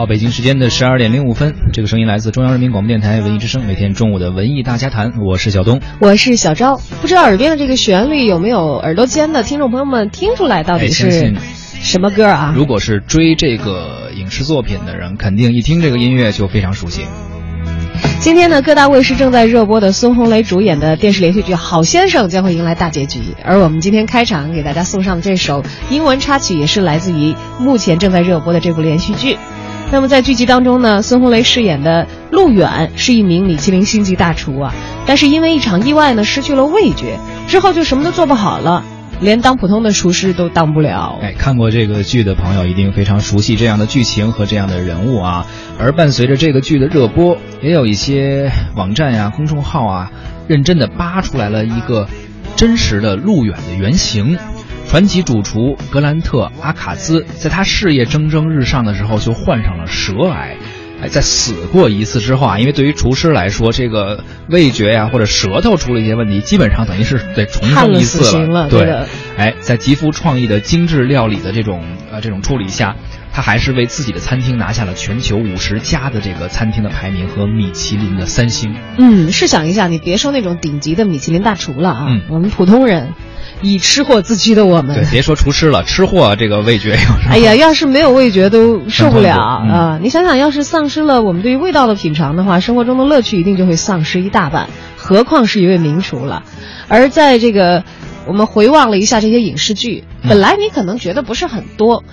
好，北京时间的十二点零五分，这个声音来自中央人民广播电台文艺之声，每天中午的文艺大家谈，我是小东，我是小昭。不知道耳边的这个旋律有没有耳朵尖的听众朋友们听出来到底是什么歌啊？如果是追这个影视作品的人，肯定一听这个音乐就非常熟悉。今天呢，各大卫视正在热播的孙红雷主演的电视连续剧《好先生》将会迎来大结局，而我们今天开场给大家送上的这首英文插曲，也是来自于目前正在热播的这部连续剧。那么在剧集当中呢，孙红雷饰演的陆远是一名米其林星级大厨啊，但是因为一场意外呢，失去了味觉，之后就什么都做不好了，连当普通的厨师都当不了。哎，看过这个剧的朋友一定非常熟悉这样的剧情和这样的人物啊。而伴随着这个剧的热播，也有一些网站呀、公众号啊，认真的扒出来了一个真实的陆远的原型。传奇主厨格兰特·阿卡兹，在他事业蒸蒸日上的时候，就患上了舌癌。哎，在死过一次之后啊，因为对于厨师来说，这个味觉呀或者舌头出了一些问题，基本上等于是得重生一次了。对，哎，在极富创意的精致料理的这种呃这种处理下，他还是为自己的餐厅拿下了全球五十家的这个餐厅的排名和米其林的三星。嗯，试想一下，你别说那种顶级的米其林大厨了啊，我们普通人。以吃货自居的我们，对，别说厨师了，吃货这个味觉有哎呀，要是没有味觉都受不了啊！你想想，要是丧失了我们对于味道的品尝的话，生活中的乐趣一定就会丧失一大半，何况是一位名厨了。而在这个，我们回望了一下这些影视剧，本来你可能觉得不是很多，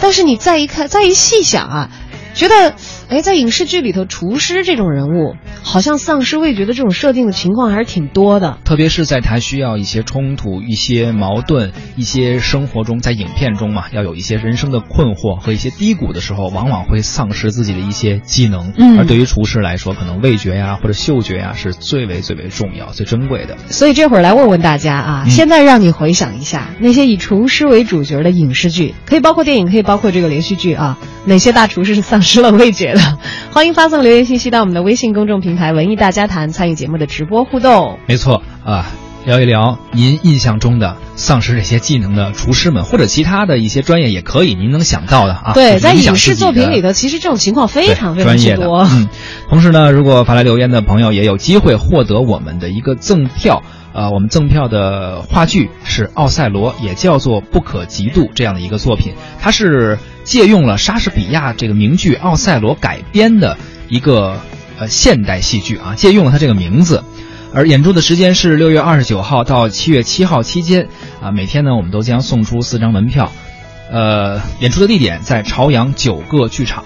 但是你再一看，再一细想啊，觉得。哎，在影视剧里头，厨师这种人物，好像丧失味觉的这种设定的情况还是挺多的。特别是在他需要一些冲突、一些矛盾、一些生活中，在影片中嘛，要有一些人生的困惑和一些低谷的时候，往往会丧失自己的一些技能。嗯，而对于厨师来说，可能味觉呀或者嗅觉呀是最为最为重要、最珍贵的。所以这会儿来问问大家啊，现在让你回想一下那些以厨师为主角的影视剧，可以包括电影，可以包括这个连续剧啊，哪些大厨师是丧失了味觉？欢迎发送留言信息到我们的微信公众平台“文艺大家谈”，参与节目的直播互动。没错啊，聊一聊您印象中的丧失这些技能的厨师们，或者其他的一些专业也可以，您能想到的啊。对，在影视作品里头，其实这种情况非常非常之多。嗯，同时呢，如果发来留言的朋友也有机会获得我们的一个赠票。呃，我们赠票的话剧是《奥赛罗》，也叫做《不可嫉妒》这样的一个作品，它是借用了莎士比亚这个名剧《奥赛罗》改编的一个呃现代戏剧啊，借用了它这个名字。而演出的时间是六月二十九号到七月七号期间啊，每天呢我们都将送出四张门票。呃，演出的地点在朝阳九个剧场。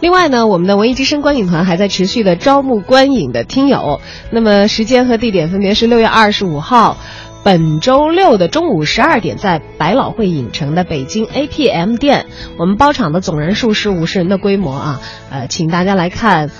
另外呢，我们的文艺之声观影团还在持续的招募观影的听友。那么时间和地点分别是六月二十五号，本周六的中午十二点，在百老汇影城的北京 APM 店。我们包场的总人数是五十人的规模啊，呃，请大家来看《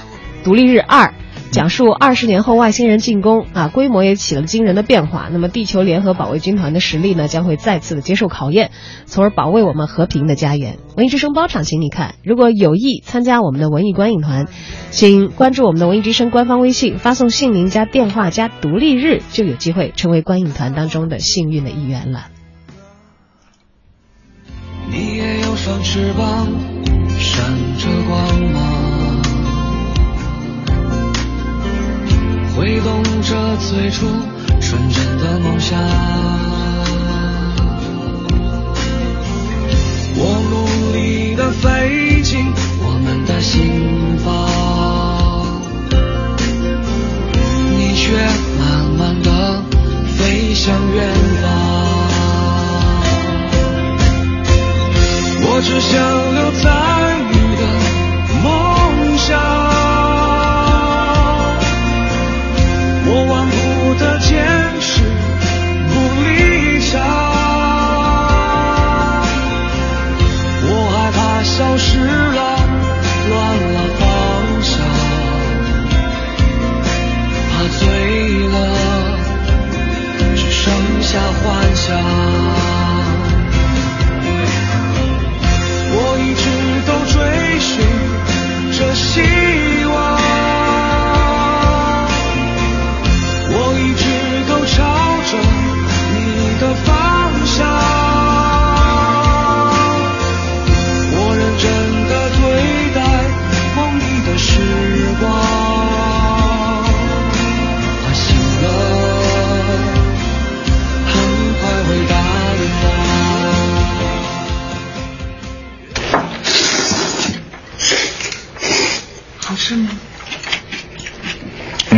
独立日二》。讲述二十年后外星人进攻啊，规模也起了惊人的变化。那么地球联合保卫军团的实力呢，将会再次的接受考验，从而保卫我们和平的家园。文艺之声包场，请你看。如果有意参加我们的文艺观影团，请关注我们的文艺之声官方微信，发送姓名加电话加独立日，就有机会成为观影团当中的幸运的一员了。你也有双翅膀，闪着光芒。挥动着最初纯真的梦想，我努力的飞进我们的心房，你却慢慢的飞向远方。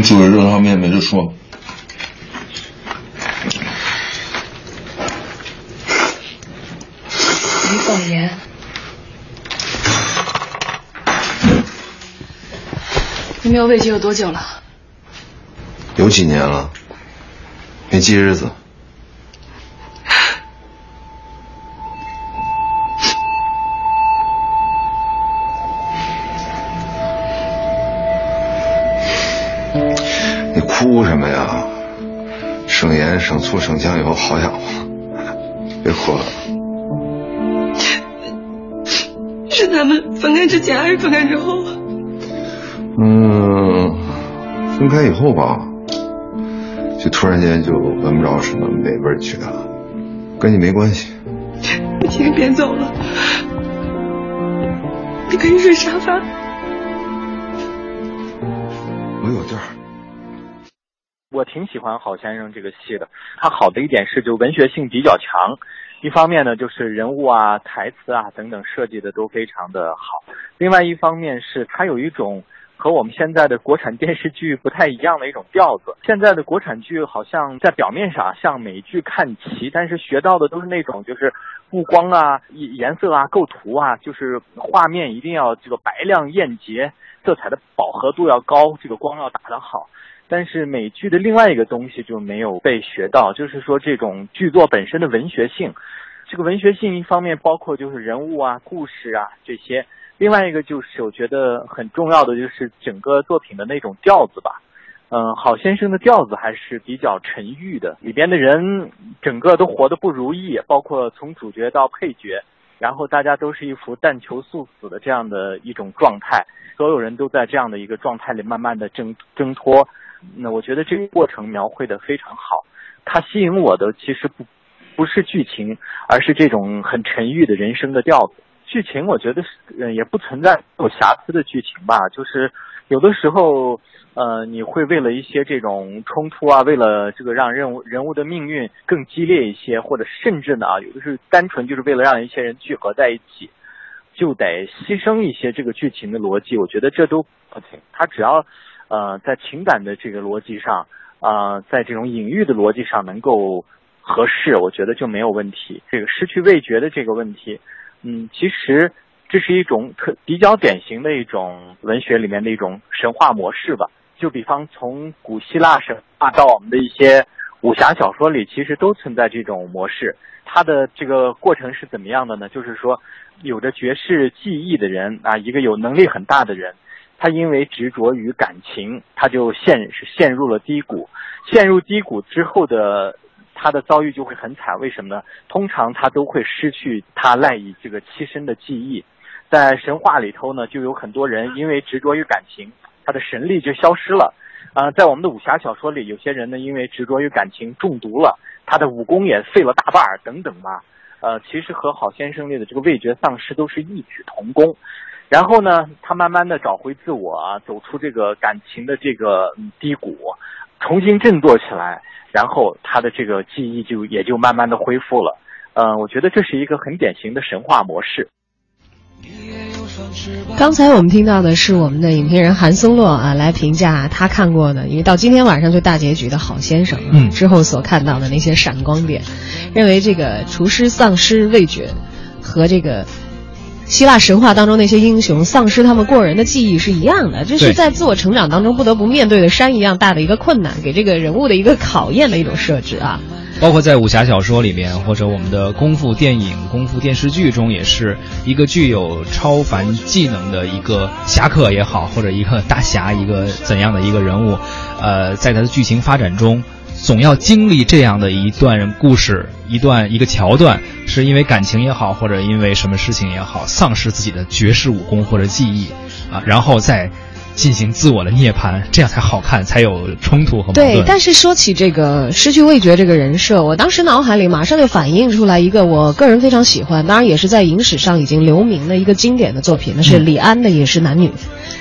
你煮的热汤面没得说。没放盐。你没有味觉有多久了？有几年了，没记日子。省醋、省酱油，好养活。别哭了。是咱们分开之前还是分开之后啊？嗯，分开以后吧，就突然间就闻不着什么美味去了，跟你没关系。你今天别走了，你可以睡沙发。我挺喜欢《郝先生》这个戏的，他好的一点是就文学性比较强，一方面呢就是人物啊、台词啊等等设计的都非常的好，另外一方面是他有一种和我们现在的国产电视剧不太一样的一种调子。现在的国产剧好像在表面上向美剧看齐，但是学到的都是那种就是布光啊、颜色啊、构图啊，就是画面一定要这个白亮艳洁，色彩的饱和度要高，这个光要打得好。但是美剧的另外一个东西就没有被学到，就是说这种剧作本身的文学性。这个文学性一方面包括就是人物啊、故事啊这些，另外一个就是我觉得很重要的就是整个作品的那种调子吧。嗯，好先生的调子还是比较沉郁的，里边的人整个都活得不如意，包括从主角到配角，然后大家都是一副但求速死的这样的一种状态，所有人都在这样的一个状态里慢慢的挣挣脱。那我觉得这个过程描绘的非常好，它吸引我的其实不不是剧情，而是这种很沉郁的人生的调子。剧情我觉得是呃也不存在有瑕疵的剧情吧，就是有的时候呃你会为了一些这种冲突啊，为了这个让人物人物的命运更激烈一些，或者甚至呢啊有的是单纯就是为了让一些人聚合在一起，就得牺牲一些这个剧情的逻辑。我觉得这都不行，他只要。呃，在情感的这个逻辑上，啊，在这种隐喻的逻辑上能够合适，我觉得就没有问题。这个失去味觉的这个问题，嗯，其实这是一种特比较典型的一种文学里面的一种神话模式吧。就比方从古希腊神话到我们的一些武侠小说里，其实都存在这种模式。它的这个过程是怎么样的呢？就是说，有着绝世技艺的人啊，一个有能力很大的人。他因为执着于感情，他就陷是陷入了低谷，陷入低谷之后的他的遭遇就会很惨。为什么呢？通常他都会失去他赖以这个栖身的记忆。在神话里头呢，就有很多人因为执着于感情，他的神力就消失了。啊，在我们的武侠小说里，有些人呢因为执着于感情中毒了，他的武功也废了大半儿等等吧。呃，其实和好先生里的这个味觉丧失都是异曲同工。然后呢，他慢慢的找回自我啊，走出这个感情的这个低谷，重新振作起来，然后他的这个记忆就也就慢慢的恢复了。嗯，我觉得这是一个很典型的神话模式。刚才我们听到的是我们的影评人韩松洛啊来评价他看过的，因为到今天晚上就大结局的好先生，嗯，之后所看到的那些闪光点，认为这个厨师丧失味觉和这个。希腊神话当中那些英雄丧失他们过人的记忆是一样的，这是在自我成长当中不得不面对的山一样大的一个困难，给这个人物的一个考验的一种设置啊。包括在武侠小说里面，或者我们的功夫电影、功夫电视剧中，也是一个具有超凡技能的一个侠客也好，或者一个大侠，一个怎样的一个人物，呃，在他的剧情发展中。总要经历这样的一段故事，一段一个桥段，是因为感情也好，或者因为什么事情也好，丧失自己的绝世武功或者技艺，啊，然后再进行自我的涅槃，这样才好看，才有冲突和矛盾。对，但是说起这个失去味觉这个人设，我当时脑海里马上就反映出来一个我个人非常喜欢，当然也是在影史上已经留名的一个经典的作品，那是李安的《饮食男女》。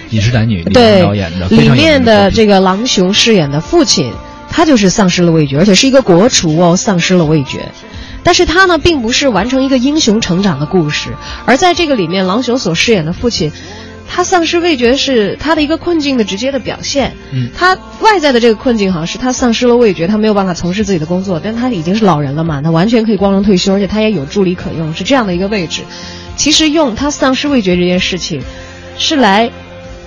饮食男女，对，导演的，里面的这个郎雄饰演的父亲。他就是丧失了味觉，而且是一个国厨哦，丧失了味觉。但是他呢，并不是完成一个英雄成长的故事，而在这个里面，郎雄所饰演的父亲，他丧失味觉是他的一个困境的直接的表现。嗯他外在的这个困境好像是他丧失了味觉，他没有办法从事自己的工作，但他已经是老人了嘛，他完全可以光荣退休，而且他也有助理可用，是这样的一个位置。其实用他丧失味觉这件事情，是来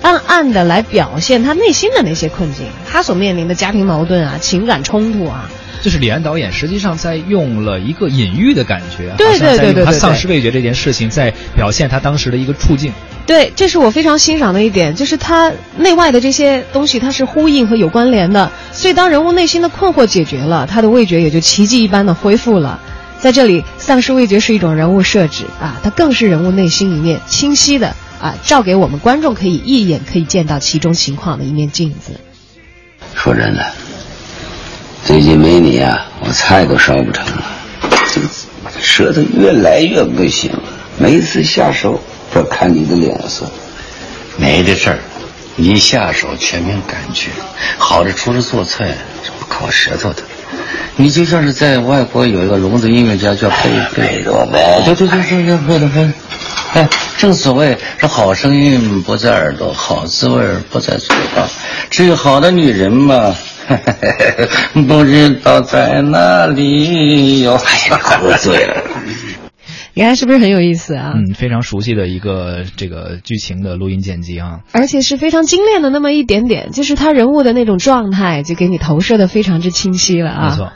暗暗的来表现他内心的那些困境，他所面临的家庭矛盾啊、情感冲突啊。就是李安导演实际上在用了一个隐喻的感觉，对对对对他丧失味觉这件事情，在表现他当时的一个处境。对，这是我非常欣赏的一点，就是他内外的这些东西它是呼应和有关联的。所以当人物内心的困惑解决了，他的味觉也就奇迹一般的恢复了。在这里，丧失味觉是一种人物设置啊，它更是人物内心一面清晰的啊，照给我们观众可以一眼可以见到其中情况的一面镜子。说真的，最近没你啊，我菜都烧不成了，这个舌头越来越不行了。每次下手都看你的脸色。没的事儿，一下手全凭感觉。好的厨师做菜是不靠舌头的。你就像是在外国有一个聋子音乐家叫贝贝多芬对对对对对，贝多芬。哎，正所谓是好声音不在耳朵，好滋味不在嘴巴，只有好的女人嘛，不知道在哪里哟。哎呀，喝醉了。你看是不是很有意思啊？嗯，非常熟悉的一个这个剧情的录音剪辑啊。而且是非常精炼的那么一点点，就是他人物的那种状态，就给你投射的非常之清晰了啊。没错。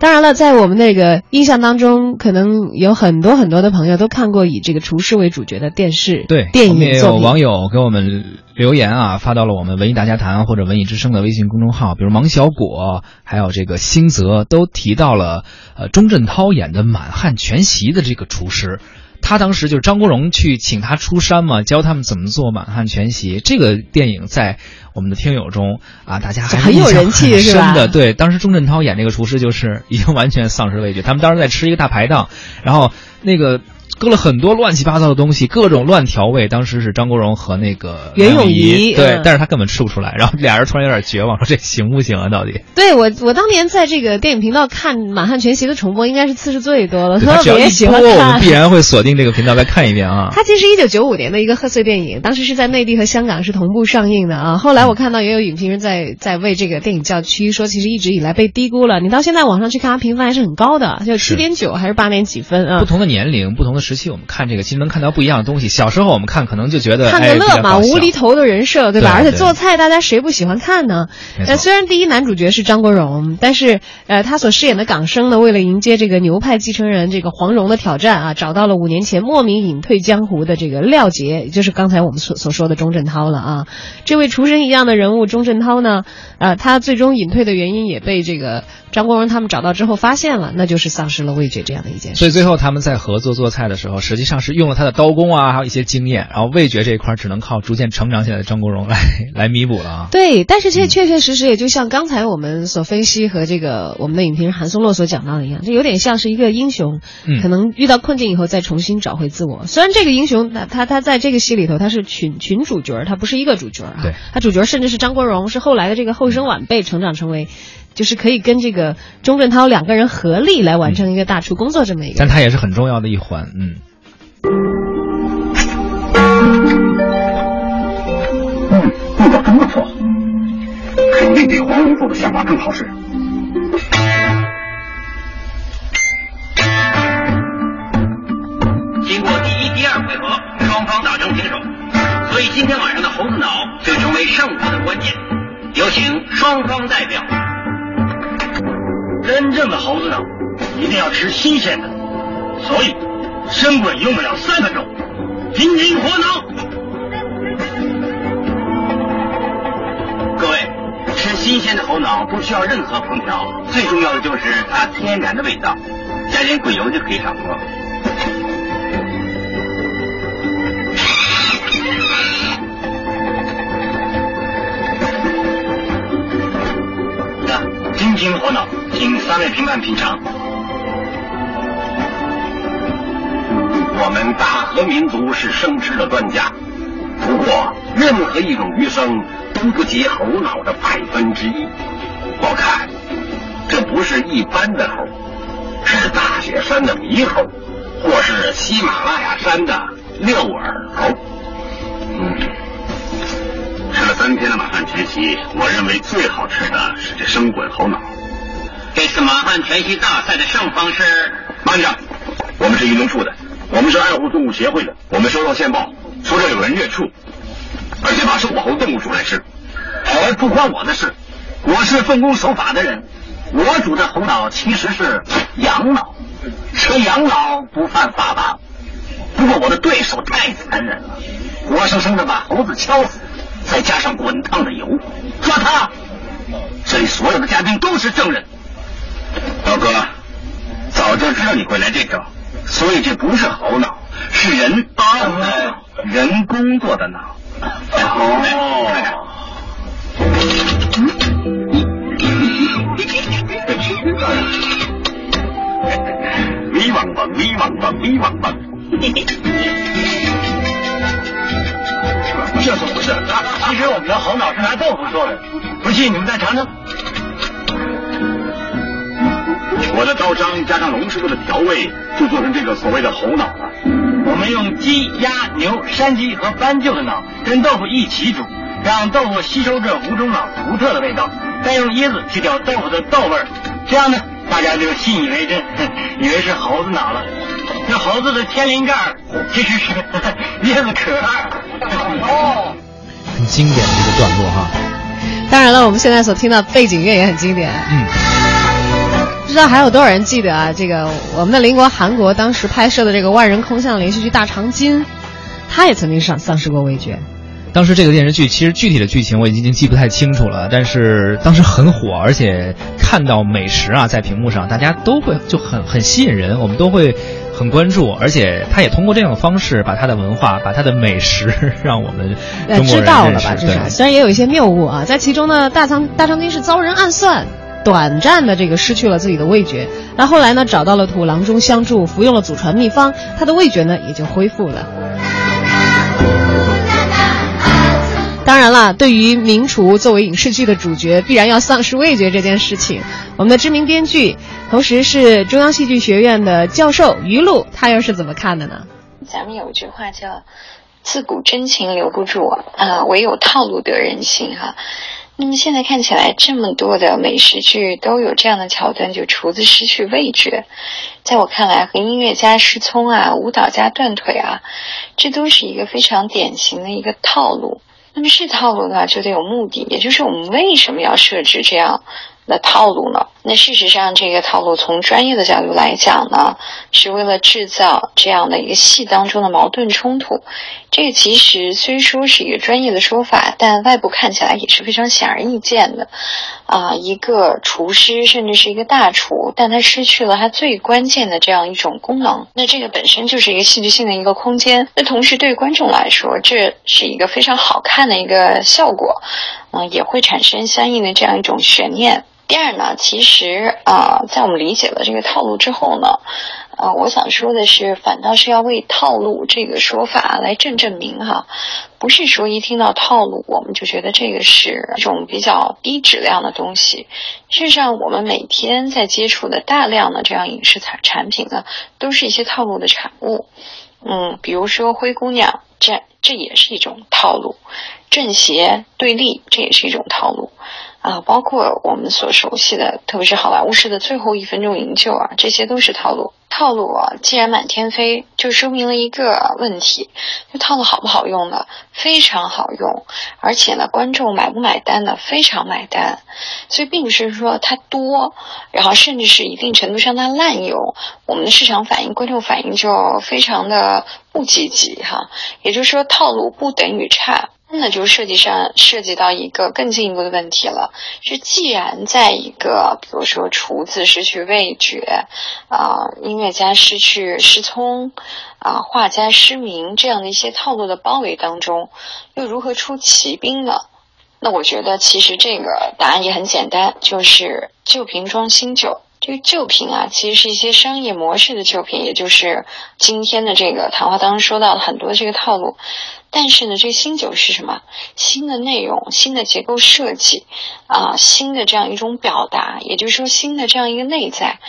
当然了，在我们那个印象当中，可能有很多很多的朋友都看过以这个厨师为主角的电视、对电影作品。网友给我们留言啊，发到了我们文艺大家谈或者文艺之声的微信公众号，比如芒小果，还有这个星泽，都提到了呃钟镇涛演的《满汉全席》的这个厨师。他当时就是张国荣去请他出山嘛，教他们怎么做满汉全席。这个电影在我们的听友中啊，大家还很有人气很是吧深的。对，当时钟镇涛演这个厨师就是已经完全丧失味觉。他们当时在吃一个大排档，然后那个搁了很多乱七八糟的东西，各种乱调味。当时是张国荣和那个袁咏咏仪对，嗯但是他根本吃不出来。然后俩人突然有点绝望，说这行不行啊？到底？对我，我当年在这个电影频道看《满汉全席》的重播，应该是次数最多了，特别喜欢我们看必。然会锁定这个频道再看一遍啊。它其实一九九五年的一个贺岁电影，当时是在内地和香港是同步上映的啊。后来我看到也有影评人在在为这个电影叫屈，说其实一直以来被低估了。你到现在网上去看，它评分还是很高的，就七点九还是八点几分啊不。同的年龄、不同的时期，我们看这个其实能看到不一样的东西。小时候我们看可能就觉得看哎个乐嘛，无厘头的人设，对吧？对而且做菜，大家谁不喜欢看呢？呃，虽然第一男主角是张国荣，但是呃，他所饰演的港生呢，为了迎接这个牛派继承人这个黄蓉的挑战啊，找到了五年前莫名隐退江湖的这个廖杰，也就是刚才我们所所说的钟镇涛了啊。这位厨神一样的人物钟镇涛呢，呃，他最终隐退的原因也被这个张国荣他们找到之后发现了，那就是丧失了味觉这样的一件事。所以最后他们在合作做菜的时候，实际上是用了他的刀工啊，还有一些经验，然后味觉这一块只能靠逐渐成长起来的张国荣来 来弥补了啊。对，但是这确确实实也就像刚才我们所分析和这个我们的影评人韩松洛所讲到的一样，这有点像是一个英雄，嗯可能遇到困境以后再重新找回自我。虽然这个英雄他他他在这个戏里头他是群群主角，他不是一个主角啊，他主角甚至是张国荣，是后来的这个后生晚辈成长成为。就是可以跟这个钟镇涛两个人合力来完成一个大厨工作这么一个，但他也是很重要的一环，嗯。嗯，味道真不错，肯定比黄蓉做的想法更好使。经过第一、第二回合，双方打成平手，所以今天晚上的猴子脑就成为胜负的关键。有请双方代表。真正的猴子脑一定要吃新鲜的，所以生滚用不了三分钟。金睛火脑，各位，吃新鲜的猴脑不需要任何烹调，最重要的就是它天然的味道，加点鬼油就可以掌握。那金睛火脑，请三位评判品尝。我们大和民族是生吃的专家，不过任何一种鱼生都不及猴脑的百分之一。我看这不是一般的猴，是大雪山的猕猴，或是喜马拉雅山的六耳猴。嗯。吃了三天的满汉全席，我认为最好吃的是这生滚猴脑。这次马汉全息大赛的胜方是？慢着，我们是渔农处的，我们是爱护动物协会的。我们收到线报，说这有人虐畜，而且把生活猴动物煮来吃，而不关我的事。我是奉公守法的人，我煮的猴脑其实是羊脑，吃羊脑不犯法吧？不过我的对手太残忍了，活生生的把猴子敲死，再加上滚烫的油，抓他！这里所有的嘉宾都是证人。老哥，早就知道你会来这招，所以这不是猴脑，是人啊，人工做的脑。哦。咪汪汪，咪汪汪，咪汪汪。这怎么回事？其实我们的猴脑是拿豆腐做的，不信你们再尝尝。我的刀伤加上龙师傅的调味，就做成这个所谓的猴脑了。我们用鸡、鸭、牛、山鸡和斑鸠的脑跟豆腐一起煮，让豆腐吸收这五种脑独特的味道，再用椰子去掉豆腐的豆味儿，这样呢，大家就信以为真，以为是猴子脑了。这猴子的天灵盖其实是 椰子壳。哦，很经典的一个段落哈。当然了，我们现在所听到背景乐也很经典。嗯。不知道还有多少人记得啊？这个我们的邻国韩国当时拍摄的这个万人空巷连续剧《大长今》，他也曾经丧丧失过味觉。当时这个电视剧其实具体的剧情我已经记不太清楚了，但是当时很火，而且看到美食啊在屏幕上，大家都会就很很吸引人，我们都会很关注，而且他也通过这样的方式把他的文化、把他的美食让我们中国人知道了吧？至少虽然也有一些谬误啊，在其中呢，大长大长今是遭人暗算，短暂的这个失去了自己的味觉，那后来呢找到了土郎中相助，服用了祖传秘方，他的味觉呢也就恢复了。当然了，对于名厨作为影视剧的主角必然要丧失味觉这件事情，我们的知名编剧，同时是中央戏剧学院的教授于露，他又是怎么看的呢？咱们有一句话叫“自古真情留不住啊，唯有套路得人心”哈。那么现在看起来，这么多的美食剧都有这样的桥段，就厨子失去味觉。在我看来，和音乐家失聪啊，舞蹈家断腿啊，这都是一个非常典型的一个套路。那么是套路的话，就得有目的，也就是我们为什么要设置这样的套路呢？那事实上，这个套路从专业的角度来讲呢，是为了制造这样的一个戏当中的矛盾冲突。这个其实虽说是一个专业的说法，但外部看起来也是非常显而易见的。啊，一个厨师甚至是一个大厨，但他失去了他最关键的这样一种功能，那这个本身就是一个戏剧性的一个空间。那同时对观众来说，这是一个非常好看的一个效果，嗯，也会产生相应的这样一种悬念。第二呢，其实啊，在我们理解了这个套路之后呢。啊，我想说的是，反倒是要为套路这个说法来正正名哈，不是说一听到套路我们就觉得这个是一种比较低质量的东西。事实上，我们每天在接触的大量的这样影视产产品呢，都是一些套路的产物。嗯，比如说灰姑娘，这这也是一种套路；正邪对立，这也是一种套路。啊，包括我们所熟悉的，特别是好莱坞式的最后一分钟营救啊，这些都是套路。套路啊，既然满天飞，就说明了一个问题：就套路好不好用呢？非常好用，而且呢，观众买不买单呢？非常买单。所以并不是说它多，然后甚至是一定程度上它滥用，我们的市场反应、观众反应就非常的不积极哈。也就是说，套路不等于差。那就设计上涉及到一个更进一步的问题了，是既然在一个比如说厨子失去味觉，啊，音乐家失去失聪，啊，画家失明这样的一些套路的包围当中，又如何出奇兵呢？那我觉得其实这个答案也很简单，就是旧瓶装新酒。这旧瓶啊，其实是一些商业模式的旧瓶，也就是今天的这个谈话当中说到了很多这个套路。但是呢，这个新酒是什么？新的内容、新的结构设计啊，新的这样一种表达，也就是说新的这样一个内在。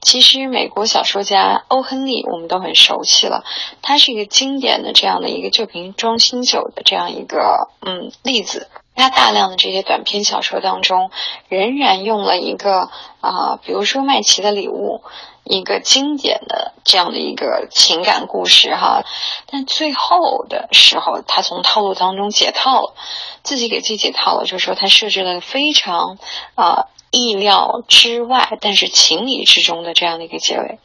其实美国小说家欧亨利我们都很熟悉了，他是一个经典的这样的一个旧瓶装新酒的这样一个嗯例子。他大量的这些短篇小说当中，仍然用了一个啊、比如说麦琪的礼物，一个经典的这样的一个情感故事哈。但最后的时候，他从套路当中解套了，自己给自己解套了，就是说他设置了非常啊、意料之外，但是情理之中的这样的一个结尾。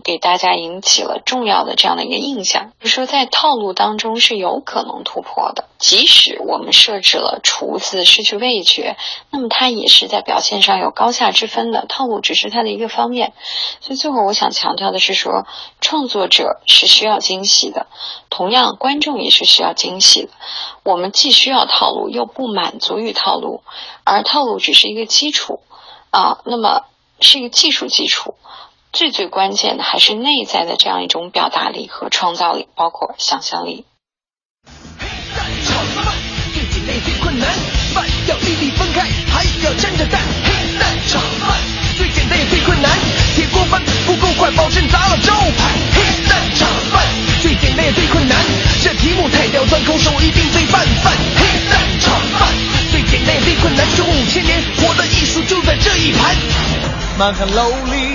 给大家引起了重要的这样的一个印象，就是说在套路当中是有可能突破的。即使我们设置了厨子失去味觉，那么它也是在表现上有高下之分的，套路只是它的一个方面。所以最后我想强调的是说，创作者是需要惊喜的，同样观众也是需要惊喜的。我们既需要套路，又不满足于套路，而套路只是一个基础啊，那么是一个技术基础。最最关键的还是内在的这样一种表达力和创造力，包括想象力。黑蛋炒饭最简单也最困难，饭要粒粒分开，还要沾着蛋。黑蛋炒饭最简单也最困难，铁锅翻不够快，保证砸了招牌。黑蛋炒饭最简单也最困难，这题目太刁钻，空手一定最拌饭。黑蛋炒饭最简单也最困难，中五千年我的艺术就在这一盘。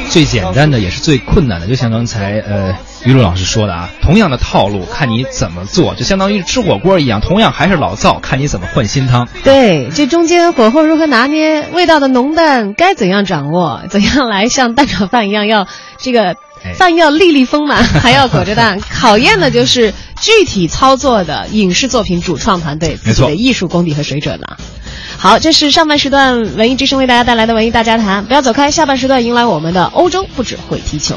最简单的也是最困难的，就像刚才呃于露老师说的啊，同样的套路，看你怎么做，就相当于吃火锅一样，同样还是老灶，看你怎么换新汤。对，这中间火候如何拿捏，味道的浓淡该怎样掌握，怎样来像蛋炒饭一样要这个饭要粒粒丰满，还要裹着蛋，考验的就是具体操作的影视作品主创团队自己的艺术功底和水准了。好，这是上半时段文艺之声为大家带来的文艺大家谈，不要走开，下半时段迎来我们的欧洲不只会踢球。